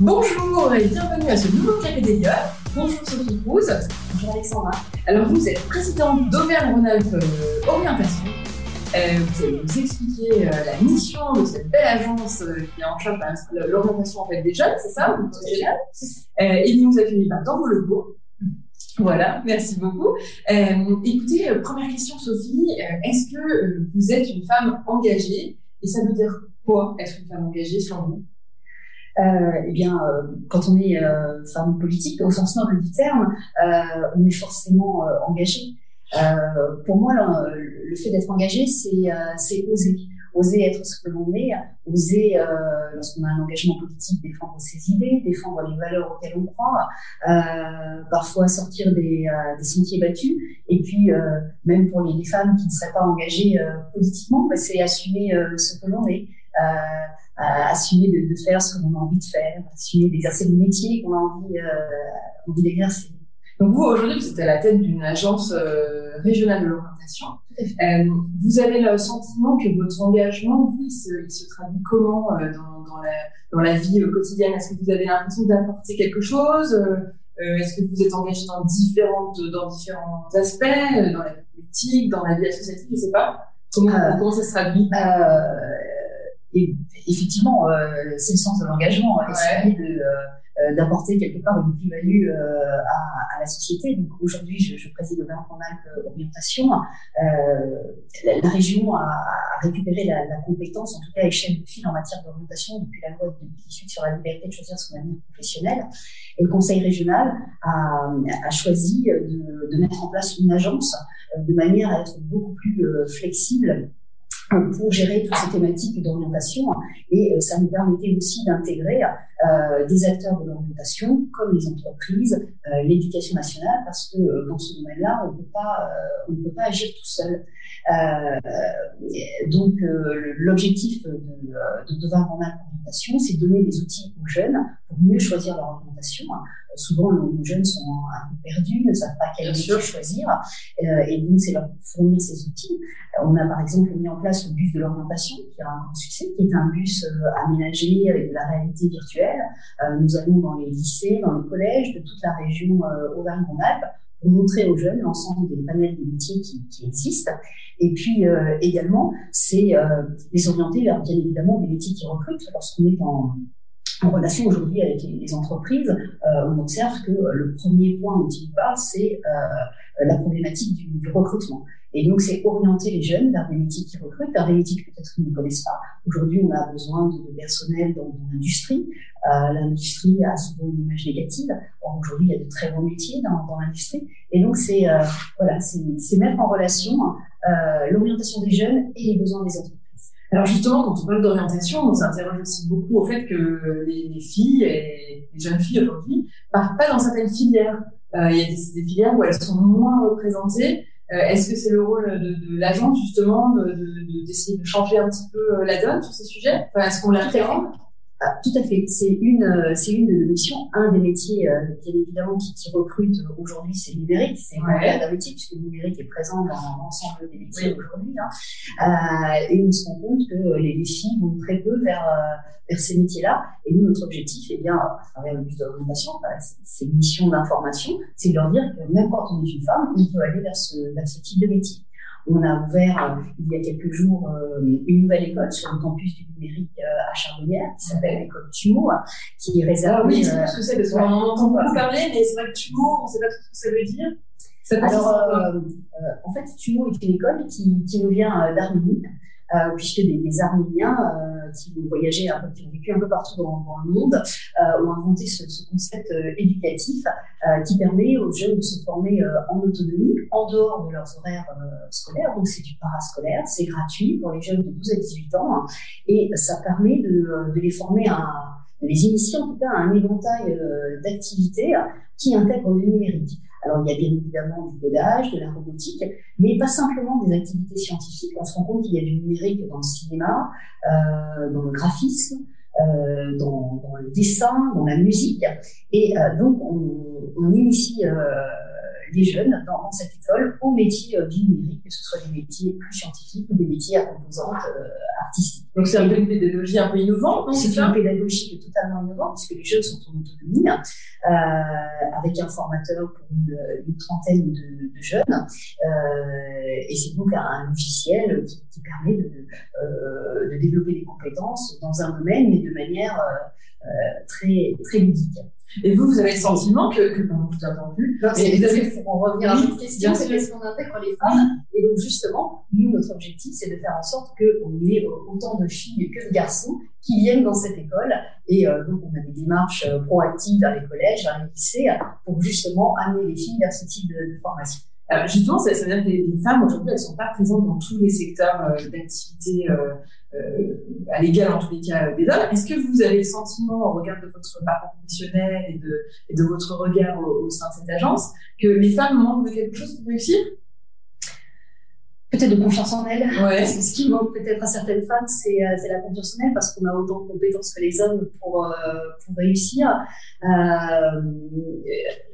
Bonjour et bienvenue à ce nouveau Café des Bonjour Sophie Cruz. Bonjour Alexandra. Alors vous êtes présidente d'Auvergne-Rhône-Alpes euh, Orientation. Euh, vous allez nous expliquer euh, la mission de cette belle agence qui est en charge de l'orientation en fait, des jeunes, c'est ça Et il nous a fini par dans vos locaux. Voilà, merci beaucoup. écoutez, première question Sophie, est-ce que vous êtes une femme engagée? Et ça veut dire quoi être une femme engagée selon vous? Eh bien, euh, quand on est euh, femme politique, au sens noble du terme, euh, on est forcément engagé. pour moi, le fait d'être engagé, c'est oser oser être ce que l'on est, oser, euh, lorsqu'on a un engagement politique, défendre ses idées, défendre les valeurs auxquelles on croit, euh, parfois sortir des, des, sentiers battus. Et puis, euh, même pour les, femmes qui ne seraient pas engagées politiquement, bah, c'est assumer ce que l'on est assumer de, de, faire ce qu'on a envie de faire, assumer d'exercer le métier qu'on a envie, euh, envie d'exercer. Donc vous, aujourd'hui, vous êtes à la tête d'une agence euh, régionale de l'orientation. Euh, vous avez le sentiment que votre engagement, vous, il se, il se traduit comment euh, dans, dans, la, dans la vie euh, quotidienne? Est-ce que vous avez l'impression d'apporter quelque chose Est-ce que vous êtes engagé dans, différentes, dans différents aspects, dans la vie politique, dans la vie associative, je ne sais pas Comment, comment ça se traduit? Et effectivement, euh, c'est le sens de l'engagement, hein, essayer de euh, euh, d'apporter quelque part une plus-value à, à, la société. Donc aujourd'hui, je, je préside au Alpes Orientation. La, la, région a, récupéré la, la, compétence, en tout cas à échelle de fil en matière d'orientation depuis la loi de 2018 sur la liberté de choisir son avenir professionnel. Et le Conseil régional a, a choisi de, de, mettre en place une agence de manière à être beaucoup plus flexible pour gérer toutes ces thématiques d'orientation. Et euh, ça nous permettait aussi d'intégrer euh, des acteurs de l'orientation, comme les entreprises, euh, l'éducation nationale, parce que euh, dans ce domaine-là, on ne peut pas, on ne peut pas agir tout seul. donc, l'objectif de, de, de Orientation, c'est de donner des outils aux jeunes pour mieux choisir leur orientation. Souvent, nos jeunes sont un peu perdus, ne savent pas quel métier choisir, et donc c'est leur fournir ces outils. On a par exemple mis en place le bus de l'orientation, qui a un grand succès, qui est un bus aménagé avec de la réalité virtuelle euh, nous allons dans les lycées, dans les collèges de toute la région euh, Auvergne-Rhône-Alpes pour montrer aux jeunes l'ensemble des panels de métiers qui, qui existent. Et puis euh, également, c'est les orienter vers bien évidemment des métiers qui recrutent. Lorsqu'on est en, en relation aujourd'hui avec les, entreprises, euh, on observe que le premier point dont il parle, c'est euh, la problématique du, recrutement. Et donc, c'est orienter les jeunes vers des métiers qui recrutent, vers des métiers que peut-être ils ne connaissent pas. Aujourd'hui, on a besoin de, personnel dans, l'industrie. Euh, l'industrie a souvent une image négative. Or, aujourd'hui, il y a de très bons métiers dans, dans l'industrie. Et donc, c'est euh, voilà, c'est mettre en relation euh, l'orientation des jeunes et les besoins des entreprises. Alors justement, quand on parle d'orientation, on s'interroge aussi beaucoup au fait que les, les filles et les jeunes filles aujourd'hui partent pas dans certaines filières. Euh, il y a des, filières où elles sont moins représentées. Euh, Est-ce que c'est le rôle de, de l'agent justement d'essayer de, de, changer un petit peu euh, la donne sur ces sujets? Enfin, Est-ce qu'on l'appréhende ah, tout à fait. C'est une, euh, c'est une de nos missions. Un des métiers, euh, bien évidemment, qui, qui recrute aujourd'hui, c'est le numérique. C'est ouais. un métier puisque le numérique est présent dans l'ensemble des métiers aujourd'hui. Hein. Euh, et on se rend compte que les, les filles vont très peu vers, euh, vers ces métiers-là. Et nous, notre objectif, eh bien, à travers le bus d'orientation, c'est une mission d'information, c'est de leur dire que même quand on est une femme, on peut aller vers ce, vers ce type de métier. On a ouvert euh, il y a quelques jours euh, une nouvelle école sur le campus du numérique euh, à Charbonnières qui s'appelle l'école TUMO, qui est réservée. Ah oui, c'est ce que c'est parce qu'on en entend beaucoup parler, mais c'est vrai que TUMO, on ne sait pas tout ce que ça veut dire. Ça Alors, euh, en fait, TUMO est une école qui, qui nous vient d'Arménie, euh, puisque des, des Arméniens qui ont voyagé, un peu, qui ont vécu un peu partout dans, le monde, euh, ont inventé ce, ce concept éducatif qui permet aux jeunes de se former en autonomie, en dehors de leurs horaires scolaires. Donc c'est du parascolaire, c'est gratuit pour les jeunes de 12 à 18 ans, et ça permet de, de les former à les initier en tout cas à un éventail d'activités qui intègrent le numérique. Alors, il y a bien évidemment du codage, de la robotique, mais pas simplement des activités scientifiques. On se rend compte qu'il y a du numérique dans le cinéma, euh, dans le graphisme, euh, dans, le dessin, dans la musique. Et euh, donc, on, on initie euh, des jeunes dans, cette école aux métiers du numérique, que ce soit des métiers plus scientifiques ou des métiers à composante artistique. Donc c'est un peu une pédagogie un peu innovante, C'est une pédagogie totalement innovante puisque les jeunes sont en autonomie avec un formateur pour une, trentaine de, jeunes et c'est donc un, logiciel qui, permet de, de, développer des compétences dans un domaine mais de manière très très ludique. Et vous, vous avez le sentiment que, que pendant tout un temps plus, pour en revenir à votre question, c'est parce qu'on intègre les femmes. Et donc, justement, nous, notre objectif, c'est de faire en sorte qu'on ait autant de filles que de garçons qui viennent dans cette école. Et euh, donc, on a des démarches euh, proactives dans les collèges, dans les lycées, pour justement amener les filles vers ce type de, formation. Alors justement, ça, veut dire que les, femmes aujourd'hui, elles ne sont pas présentes dans tous les secteurs euh, d'activité euh, à l'égal en tous les cas des hommes. Est-ce que vous avez le sentiment, au regard de votre parcours professionnel et de, et de votre regard au, sein de cette agence, que les femmes manquent de quelque chose pour réussir? Peut-être de confiance en elles. Ouais. Ce qui manque peut-être à certaines femmes, c'est euh, la confiance en elles parce qu'on a autant de compétences que les hommes pour, euh, pour réussir. Euh,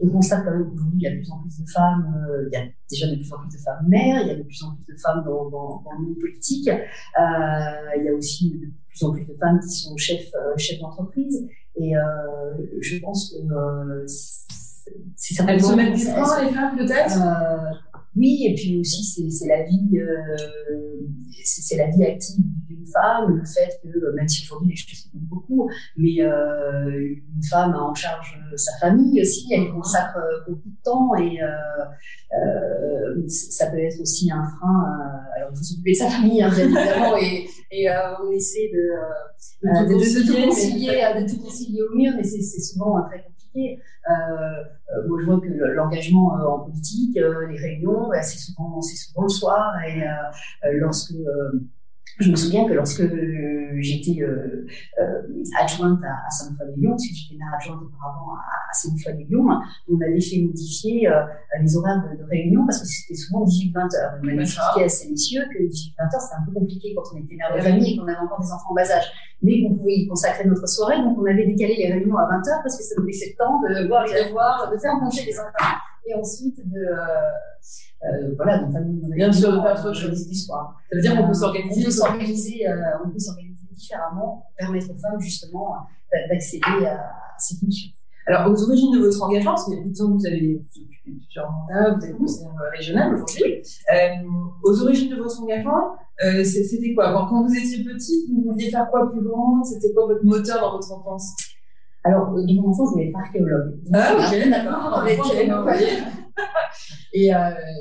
on constate quand même qu'aujourd'hui, il y a de plus en plus de femmes, euh, il y a déjà de plus en plus de femmes mères, il y a de plus en plus de femmes dans, dans, dans le monde politique. Il y a aussi de plus en plus de femmes qui sont chefs, chefs d'entreprise. Et je pense que c'est certainement... Elles se mettent des freins, les femmes, peut-être? Oui, et puis aussi c'est la vie, euh, c'est la vie active d'une femme, le fait que même si aujourd'hui les choses comptent beaucoup, mais euh, une femme a en charge sa famille aussi, elle consacre beaucoup de temps et euh, ça peut être aussi un frein. alors s'occuper de sa famille hein, bien évidemment et, et on essaie de, de, de, de, tout concilier, de tout concilier au mieux, mais c'est souvent très compliqué. Euh, moi, je vois que l'engagement euh, en politique, euh, les réunions, bah, c'est souvent, souvent le soir. Et lorsque je me souviens que lorsque j'étais euh, adjointe à, à Sainte-Foy-de-Lyon, parce que j'étais maire adjointe auparavant à, Sainte-Foy-de-Lyon, on avait fait modifier les horaires de, réunion parce que c'était souvent 18-20 heures. On avait expliqué à ces messieurs que 18-20 heures, c'était un peu compliqué quand on était mère de famille et qu'on avait encore des enfants en bas âge mais qu'on pouvait y consacrer notre soirée. Donc, on avait décalé les réunions à 20h parce que ça nous laissait le temps de voir les revoir, de faire manger les enfants et ensuite de, euh, euh, voilà, donc, bien sûr, soir. Ça veut dire qu'on peut s'organiser, on peut s'organiser, euh, on peut s'organiser différemment pour permettre aux femmes justement d'accéder à ces fonctions. Alors, aux origines de votre engagement, parce que vous avez occupé plusieurs mandats, vous êtes conseillère régionale aujourd'hui. Euh, aux origines de votre engagement, euh, c'était quoi? Quand, quand, vous étiez petite, vous vouliez faire quoi plus grand? C'était quoi votre moteur dans votre enfance? Alors, de mon enfance, je voulais être archéologue. Ah, ok, d'accord. Et euh,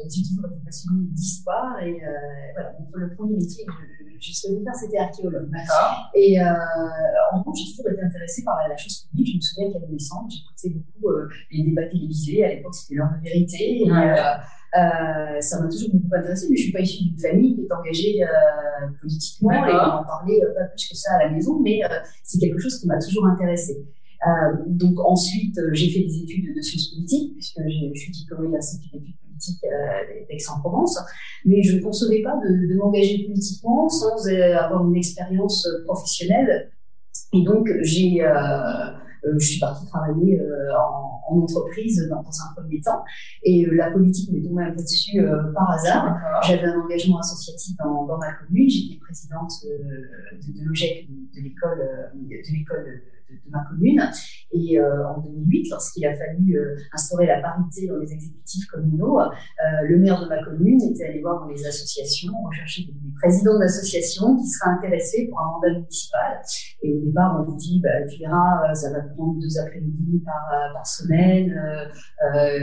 j'ai toujours été passionnée d'histoire. Et euh, voilà, donc, le premier métier que j'ai souhaité faire, c'était archéologue. D'accord. Et euh, en gros, j'ai toujours été intéressée par la, chose publique. Je me souviens qu'à l'adolescence, j'écoutais beaucoup euh, les débats télévisés. À l'époque, c'était l'heure de vérité. Et, euh, ça m'a toujours beaucoup intéressée, mais je suis pas issue d'une famille qui est engagée euh, politiquement et on en parlait pas plus que ça à la maison, mais c'est quelque chose qui m'a toujours intéressée. Euh, donc ensuite, euh, j'ai fait des études de sciences politiques, puisque je suis diplômée de l'Institut d'études politiques euh, d'Aix-en-Provence, mais je ne concevais pas de, de m'engager politiquement sans avoir une expérience professionnelle. Et donc, j'ai, je suis partie travailler en, en, entreprise dans, dans, un premier temps. Et la politique m'est tombée un peu dessus par hasard. J'avais un engagement associatif dans, dans ma commune. J'étais présidente de, de l'OGEC, de, l'école, de l'école de, ma commune. Et euh, en 2008, lorsqu'il a fallu euh, instaurer la parité dans les exécutifs communaux, euh, le maire de ma commune était allé voir dans les associations, rechercher des, présidents d'associations qui seraient intéressés pour un mandat municipal. Et au départ, on nous dit, bah, tu verras, ça va te prendre deux après-midi par, par semaine,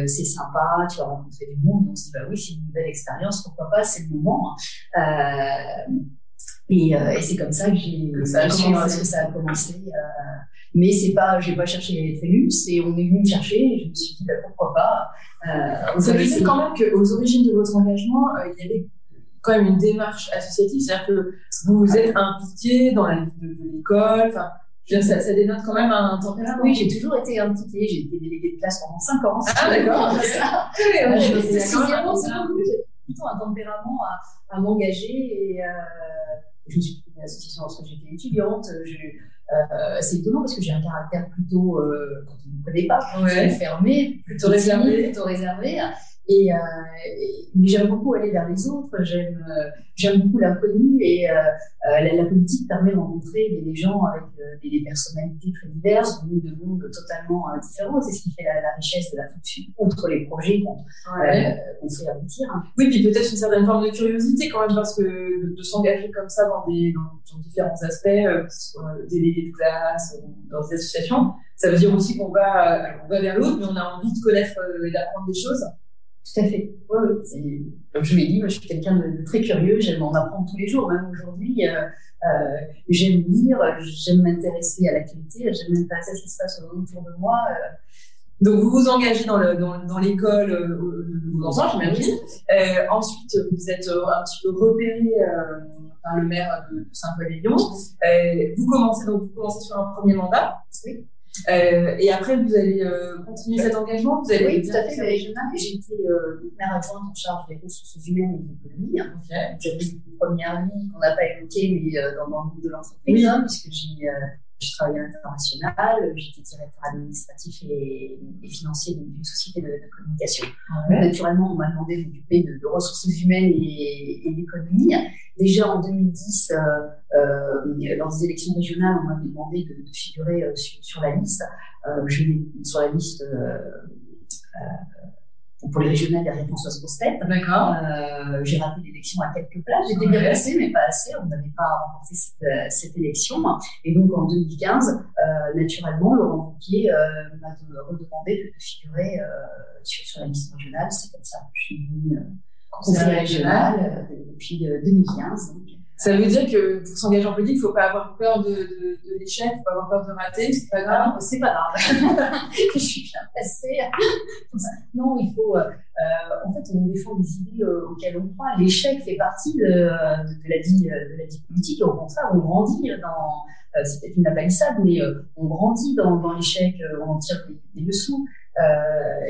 c'est sympa, tu vas rencontrer du monde. Et on se dit, bah oui, c'est une nouvelle expérience, pourquoi pas, c'est le moment. et, et c'est comme ça que j'ai ça, ça a commencé mais c'est pas, j'ai pas cherché à être élue, c'est on est venu me chercher et je me suis dit bah, pourquoi pas. Euh, vous savez quand même qu'aux origines de votre engagement, euh, il y avait quand même une démarche associative, c'est-à-dire que vous vous êtes impliqué dans la vie de, l'école. Ça, ça, dénote quand même un tempérament. Oui, j'ai toujours été impliquée. J'ai été déléguée de classe pendant 5 ans. Ah, d'accord. J'ai plutôt un tempérament à, à m'engager et euh, je me suis pris une association lorsque j'étais étudiante. Je, euh, c'est étonnant parce que j'ai un caractère plutôt, euh, quand on ne me connaît pas, ouais. fermé, plutôt réservé, plutôt réservé. Et, euh, mais j'aime beaucoup aller vers les autres. J'aime euh, j'aime beaucoup l'inconnu et euh, euh, la, la, politique permet de rencontrer des, gens avec des, des, personnalités très diverses, venus de mondes totalement différents. C'est ce qui fait la, la, richesse de la fonction, outre les projets qu'on ouais. qu fait aboutir. Oui, puis peut-être une certaine forme de curiosité quand même, parce que de, de s'engager comme ça dans, des, dans, dans différents aspects, que ce soit délégué de classe ou dans des associations, ça veut dire aussi qu'on va, on va vers l'autre, mais on a envie de connaître et d'apprendre des choses. Tout à fait. Comme je l'ai dit, moi, je suis quelqu'un de, très curieux. J'aime en apprendre tous les jours, même aujourd'hui. Euh, euh, j'aime lire, j'aime m'intéresser à l'actualité, j'aime m'intéresser à ce qui se passe autour de moi. Euh. Donc, vous vous engagez dans l'école de j'imagine. Ensuite, vous êtes un petit peu repéré par le maire de, Saint-Paul-et-Lyon. vous commencez vous commencez sur un premier mandat. Oui. Euh, et après, vous allez euh, continuer cet engagement vous allez Oui, tout à fait. J'ai été euh, maire adjointe en charge des ressources humaines et de l'économie. Hein. Okay. J'avais une première vie qu'on n'a pas évoquée, mais euh, dans, dans le groupe de l'entreprise, oui. hein, puisque j'ai euh, j'ai travaillé à l'international, j'étais directeur administratif et, et financier d'une société de, de communication. Ouais. Naturellement, on m'a demandé de m'occuper de, de, ressources humaines et, et d'économie. Déjà en 2010, euh, euh, dans les élections régionales, on m'avait demandé de, de figurer euh, sur, sur, la liste. Euh, je sur la liste euh, pour les régionales derrière Françoise Grostet. D'accord. Euh, j'ai raté l'élection à quelques places. J'étais bien placée, mais pas assez. On n'avait pas remporté cette, euh, cette, élection. Et donc en 2015, euh, naturellement, Laurent Rouquier euh, m'a redemandé de, de figurer euh, sur, sur, la liste régionale. C'est comme ça que je suis devenue conseillère régionale depuis 2015. Donc, ça veut dire que pour s'engager en politique, il ne faut pas avoir peur de, de, de l'échec, il ne faut pas avoir peur de rater, c'est pas grave. C'est pas grave. je suis bien placée. non, il faut. Euh, en fait, on défend des idées euh, auxquelles on croit. L'échec fait partie de, de, la vie, de la vie politique. Et au contraire, on grandit dans. Euh, c'est peut-être une abalissade, mais euh, on grandit dans, dans l'échec, euh, on en tire des, des leçons.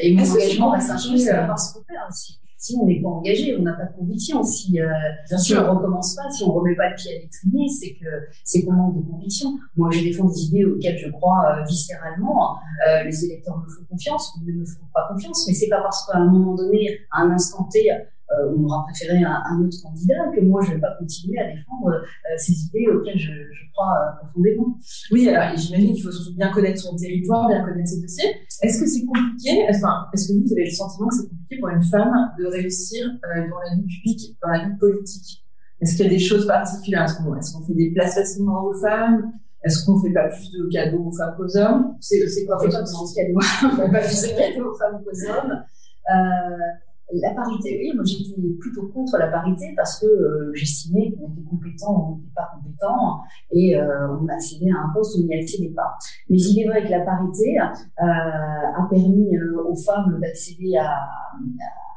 et mon engagement reste un peu parce qu'on perd aussi si on n'est pas engagé, on n'a pas de conviction. Si, euh, si on ne recommence pas, si on ne remet pas le pied à l'étrier, c'est que c'est qu'on manque de conviction. Moi, je défends des idées auxquelles je crois euh, viscéralement. Euh, les électeurs me font confiance, ou ne me font pas confiance, mais c'est pas parce qu'à un moment donné, à un instant T, euh, on aura préféré un, un, autre candidat que moi je ne vais pas continuer à défendre euh, ces idées auxquelles je, je crois euh, profondément. Oui, alors j'imagine qu'il faut surtout bien connaître son territoire, bien connaître ses dossiers. Est-ce que c'est compliqué Enfin, est-ce que vous avez le sentiment que c'est compliqué pour une femme de réussir dans la vie publique, dans la vie politique? Est-ce qu'il y a des choses particulières? Est-ce qu'on fait des places facilement aux femmes? Est-ce qu'on fait pas plus de cadeaux aux femmes qu'aux hommes? C'est quoi de cadeaux. on fait pas plus de cadeaux aux femmes qu'aux hommes. Euh, la parité, oui, moi j'étais plutôt contre la parité parce que euh, j'estimais qu'on était compétent, on n'était pas compétent et euh, on accédait à un poste où on n'y accédait pas. Mais il est vrai que la parité euh, a permis euh, aux femmes d'accéder à,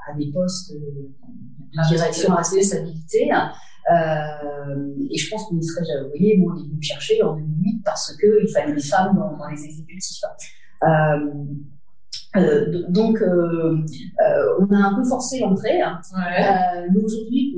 à, des postes de direction à responsabilité. Euh, et je pense qu'on y serait. Vous voyez, moi, on est venu chercher en 2008 parce qu'il fallait des femmes dans, dans les exécutifs. Euh, euh, donc, euh, euh, on a un peu forcé l'entrée. Hein. Ouais. Mais aujourd'hui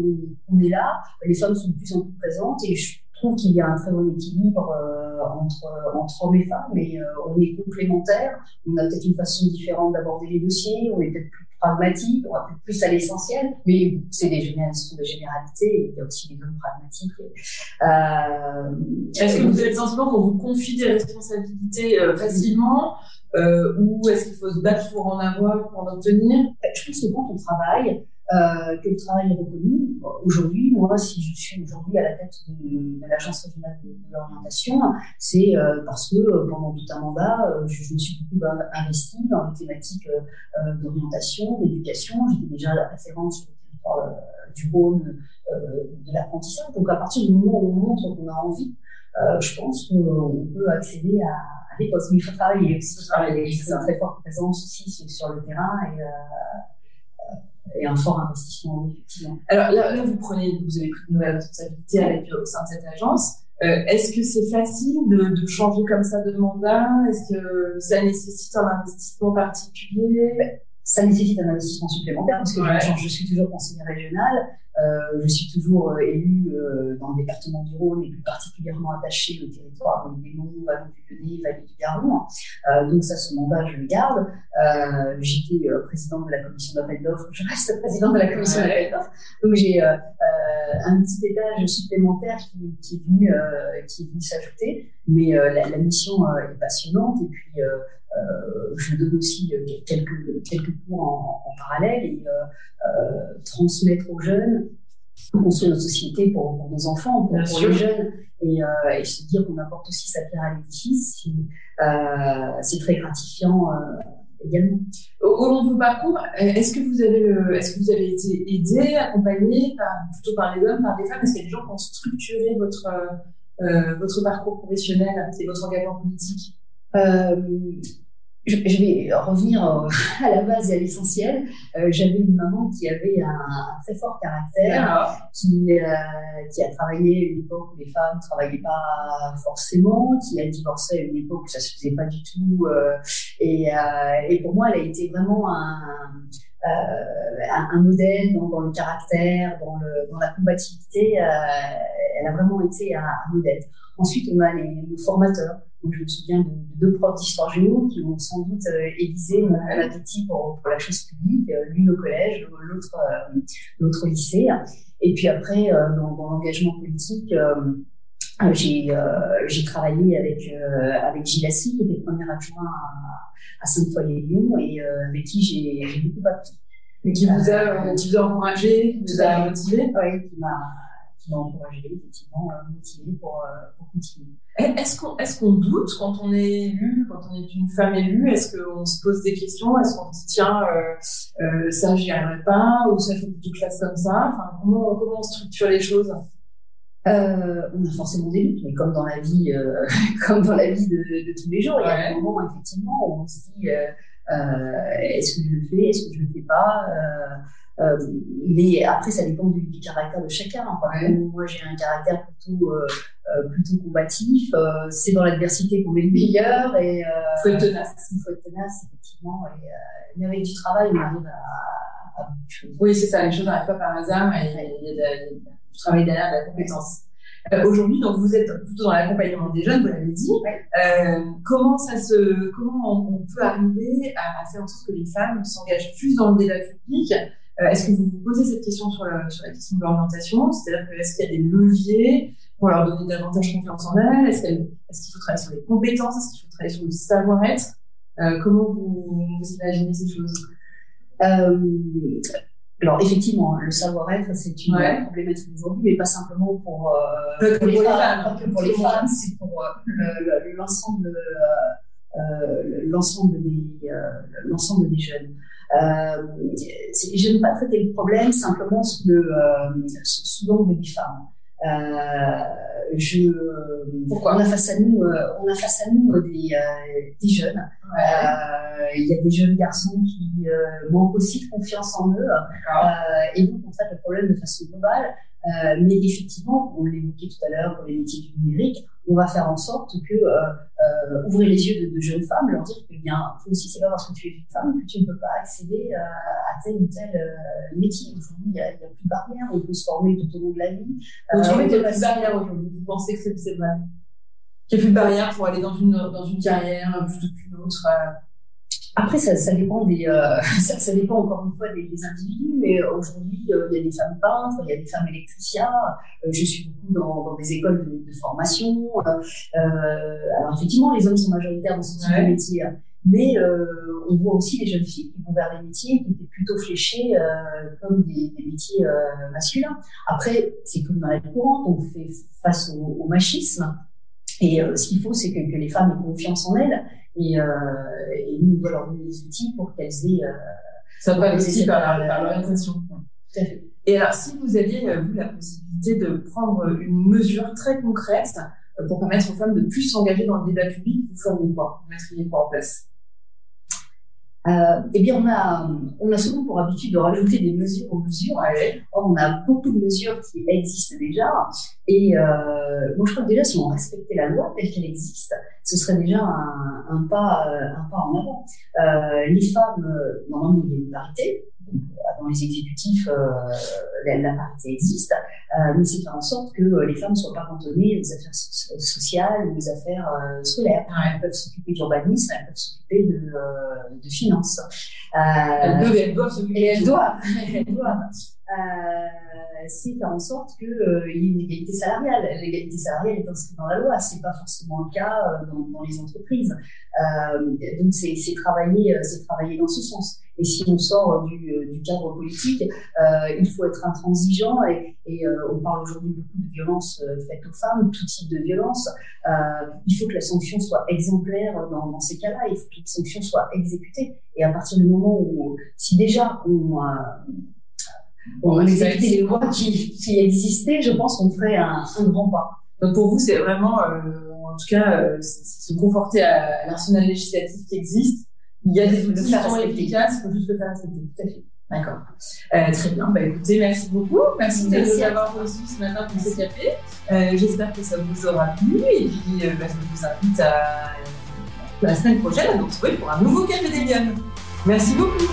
qu'on est là, les femmes sont de plus en plus présentes et je trouve qu'il y a un très bon équilibre euh, entre, entre hommes et femmes. Mais on est complémentaires. On a peut-être une façon différente d'aborder les dossiers. On est peut-être plus pragmatique, on va peut-être plus à l'essentiel. Mais c'est des, sont des généralités il y a aussi des hommes pragmatiques. Est-ce que vous avez le sentiment qu'on vous confie des responsabilités facilement euh, ou est-ce qu'il faut se battre pour en avoir, pour en obtenir? Je pense que quand on travaille, euh, que le travail est reconnu. Aujourd'hui, moi, si je suis aujourd'hui à la tête de, de l'Agence régionale de, de l'orientation, c'est euh, parce que euh, pendant tout un mandat, euh, je, je, me suis beaucoup investi dans les thématiques euh, d'orientation, d'éducation. J'étais déjà référente sur le territoire du Rhône de l'apprentissage. Donc, à partir du moment où on montre qu'on a envie, je pense qu'on peut accéder à des postes, mais il faut travailler aussi. Il faut travailler. Il faut une très forte présence aussi sur le terrain et, et un fort investissement, effectivement. Alors là, là, vous prenez, vous avez pris de nouvelles responsabilités avec, au sein de cette agence. Euh, Est-ce que c'est facile de, de, changer comme ça de mandat? Est-ce que ça nécessite un investissement particulier? Ça nécessite un investissement supplémentaire parce que je, suis toujours conseiller régional, euh, je suis toujours euh, élu euh, dans le département du Rhône et plus particulièrement attaché au territoire des Monts, Vallon du Lyonnais, Vallée du Garonne. Euh, donc ça, ce mandat, je le garde. Euh, J'étais euh, président de la commission d'appel d'offres, je reste président de la commission d'appel d'offres. Donc j'ai un petit étage supplémentaire qui, qui est venu, qui est venu s'ajouter, mais la, la, mission est passionnante et puis je donne aussi quelques, quelques cours en, en parallèle et transmettre aux jeunes construire notre société pour, pour nos enfants, pour, pour les jeunes, et, euh, et, se dire qu'on apporte aussi sa pierre à l'édifice, euh, c'est très gratifiant euh, également. Au, long de vos parcours, est-ce que vous avez, est-ce que vous avez été aidé, accompagné, par, plutôt par les hommes, par des femmes? Est-ce qu'il y a des gens qui ont structuré votre euh, votre parcours professionnel et votre engagement politique? Euh, je, vais revenir à la base et à l'essentiel. Euh, j'avais une maman qui avait un, très fort caractère, qui, euh, qui a travaillé à une époque où les femmes ne travaillaient pas forcément, qui a divorcé à une époque où ça se faisait pas du tout. Euh, et, et, pour moi, elle a été vraiment un, un, un modèle dans, dans, le caractère, dans, le, dans la combativité. elle a vraiment été un, un modèle. Ensuite, on a les, les formateurs je me souviens de, deux profs d'histoire géo qui ont sans doute euh, aiguisé mon appétit pour, pour, la chose publique, euh, l'une au collège, l'autre euh, l'autre au lycée. Et puis après, dans, dans l'engagement politique, j'ai travaillé avec avec Gilles Assis, qui était le premier adjoint à, à Sainte-Foy-les-Lyon et avec qui j'ai beaucoup appris. Mais qui vous a, qui vous a encouragé, qui vous a motivé Oui, qui m'a qui m'a encouragé, effectivement, motivé pour, pour continuer. Est-ce qu'on est qu'on doute quand on est élu, quand on est une femme élue? Est-ce qu'on se pose des questions? Est-ce qu'on se dit tiens, euh, euh, ça j'y arriverai pas ou ça faut plutôt que je fasse comme ça? Enfin, comment, comment on structure les choses? Euh, on a forcément des doutes, mais comme dans la vie, euh, comme dans la vie de, de, tous les jours, il y a un moment effectivement où on se dit euh, euh, est-ce que je le fais, est-ce que je le fais pas euh, mais après, ça dépend du, du caractère de chacun. Moi, j'ai un caractère plutôt, euh, euh plutôt combatif. Euh, c'est dans l'adversité qu'on est le meilleur. Et, faut être tenace. Il faut être tenace, effectivement. Et, mais avec du travail, on arrive à, à beaucoup de choses. Oui, c'est ça. Les choses n'arrivent pas par hasard. Il y, a, il y a du travail derrière, de la compétence. Euh, Aujourd'hui, donc vous êtes plutôt dans l'accompagnement des jeunes, vous l'avez dit. Euh, comment ça se, comment on, peut arriver à, à, faire en sorte que les femmes s'engagent plus dans le débat public est-ce que vous vous posez cette question sur la, sur la question de l'orientation? C'est-à-dire que est-ce qu'il y a des leviers pour leur donner davantage confiance en elles? Est-ce qu'il est faut travailler sur les compétences? Est-ce qu'il faut travailler sur le savoir-être? Euh, Comment vous, vous, imaginez ces choses? Euh, alors effectivement, le savoir-être, c'est une ouais. problématique aujourd'hui, mais pas simplement pour, euh, pour, les, femmes, pas que pour les femmes, c'est pour euh, l'ensemble euh, l'ensemble des l'ensemble des jeunes. Euh, je n'ai pas traité le problème simplement sous le euh, sous l'angle des femmes. Euh, je, Pourquoi? on a face à nous, euh, on a face à nous des, euh, des jeunes. Ouais. Il y a des jeunes garçons qui manquent aussi de confiance en eux. et donc on traite le problème de façon globale. Euh, mais effectivement, on l'évoquait tout à l'heure pour les métiers du numérique, on va faire en sorte que euh, euh, ouvrir les yeux de, de, jeunes femmes, leur dire que bien, faut aussi c'est pas parce que tu es une femme que tu ne peux pas accéder euh, à tel ou tel euh, métier. Aujourd'hui, il n'y a, a, plus de barrière, on peut se former tout au long de la vie. Tu qu'il n'y a plus de barrière aujourd'hui. Vous pensez que c'est vrai? Qu'il n'y a plus de barrière pour aller dans une dans une carrière plutôt qu'une autre après, ça, ça dépend des, euh, ça, ça, dépend encore une fois des, des individus, mais aujourd'hui, euh, il y a des femmes peintres, il y a des femmes électriciens. Euh, je suis beaucoup dans, dans des écoles de, de formation. Euh, alors effectivement, les hommes sont majoritaires dans ce type ouais. de métier, mais on voit aussi les jeunes filles qui vont vers des métiers qui étaient plutôt fléchés comme des, des métiers masculins. Après, c'est comme dans la courante, on fait face au, au machisme. Et ce qu'il faut, c'est que, que les femmes aient confiance en elles et, euh, et nous, on doit leur donner des outils pour qu'elles aient. Euh, ça passe aussi par, l'orientation. Tout à fait. Et alors, si vous aviez, euh, vous, la possibilité de prendre une mesure très concrète euh, pour permettre aux femmes de plus s'engager dans le débat public, vous feriez quoi? Vous mettriez quoi en place? Euh, eh bien, on a, on a souvent pour habitude de rajouter des mesures aux mesures. Or, on a beaucoup de mesures qui existent déjà. Et euh, moi, je crois que déjà, si on respectait la loi telle qu'elle existe, ce serait déjà un, un pas, un pas en avant. les femmes, normalement, il y a une parité, dans les exécutifs, la, la, parité existe, mais c'est faire en sorte que les femmes ne soient pas cantonnées aux affaires sociales ou aux affaires scolaires. Elles peuvent s'occuper d'urbanisme, elles peuvent s'occuper de, de finances. elles doivent, s'occuper. Et elles doivent. elles doivent. C'est faire en sorte qu'il euh, y ait une égalité salariale. L'égalité salariale est inscrite dans la loi, c'est pas forcément le cas euh, dans, les entreprises. Euh, donc c'est travailler, travailler dans ce sens. Et si on sort du, cadre politique, il faut être intransigeant et, on parle aujourd'hui beaucoup de violences faites aux femmes, tout type de violence. il faut que la sanction soit exemplaire dans, dans ces cas-là. Il faut que la sanction soit exécutée. Et à partir du moment où, si déjà on on exécutait les lois qui, qui, existaient, je pense qu'on ferait un, un, grand pas. Donc pour vous, c'est vraiment, euh, en tout cas, euh, se conforter à, l'arsenal législatif qui existe. Il y a des outils qui sont efficaces, il faut juste le faire respecter. Tout à fait. D'accord. Euh, très bien. Bah, écoutez, merci beaucoup. Merci, de nous avoir reçus ce matin pour ce café. Euh, J'espère que ça vous aura plu. Et puis, euh, bah, je vous invite à la semaine prochaine à nous retrouver pour un nouveau Café des Merci beaucoup.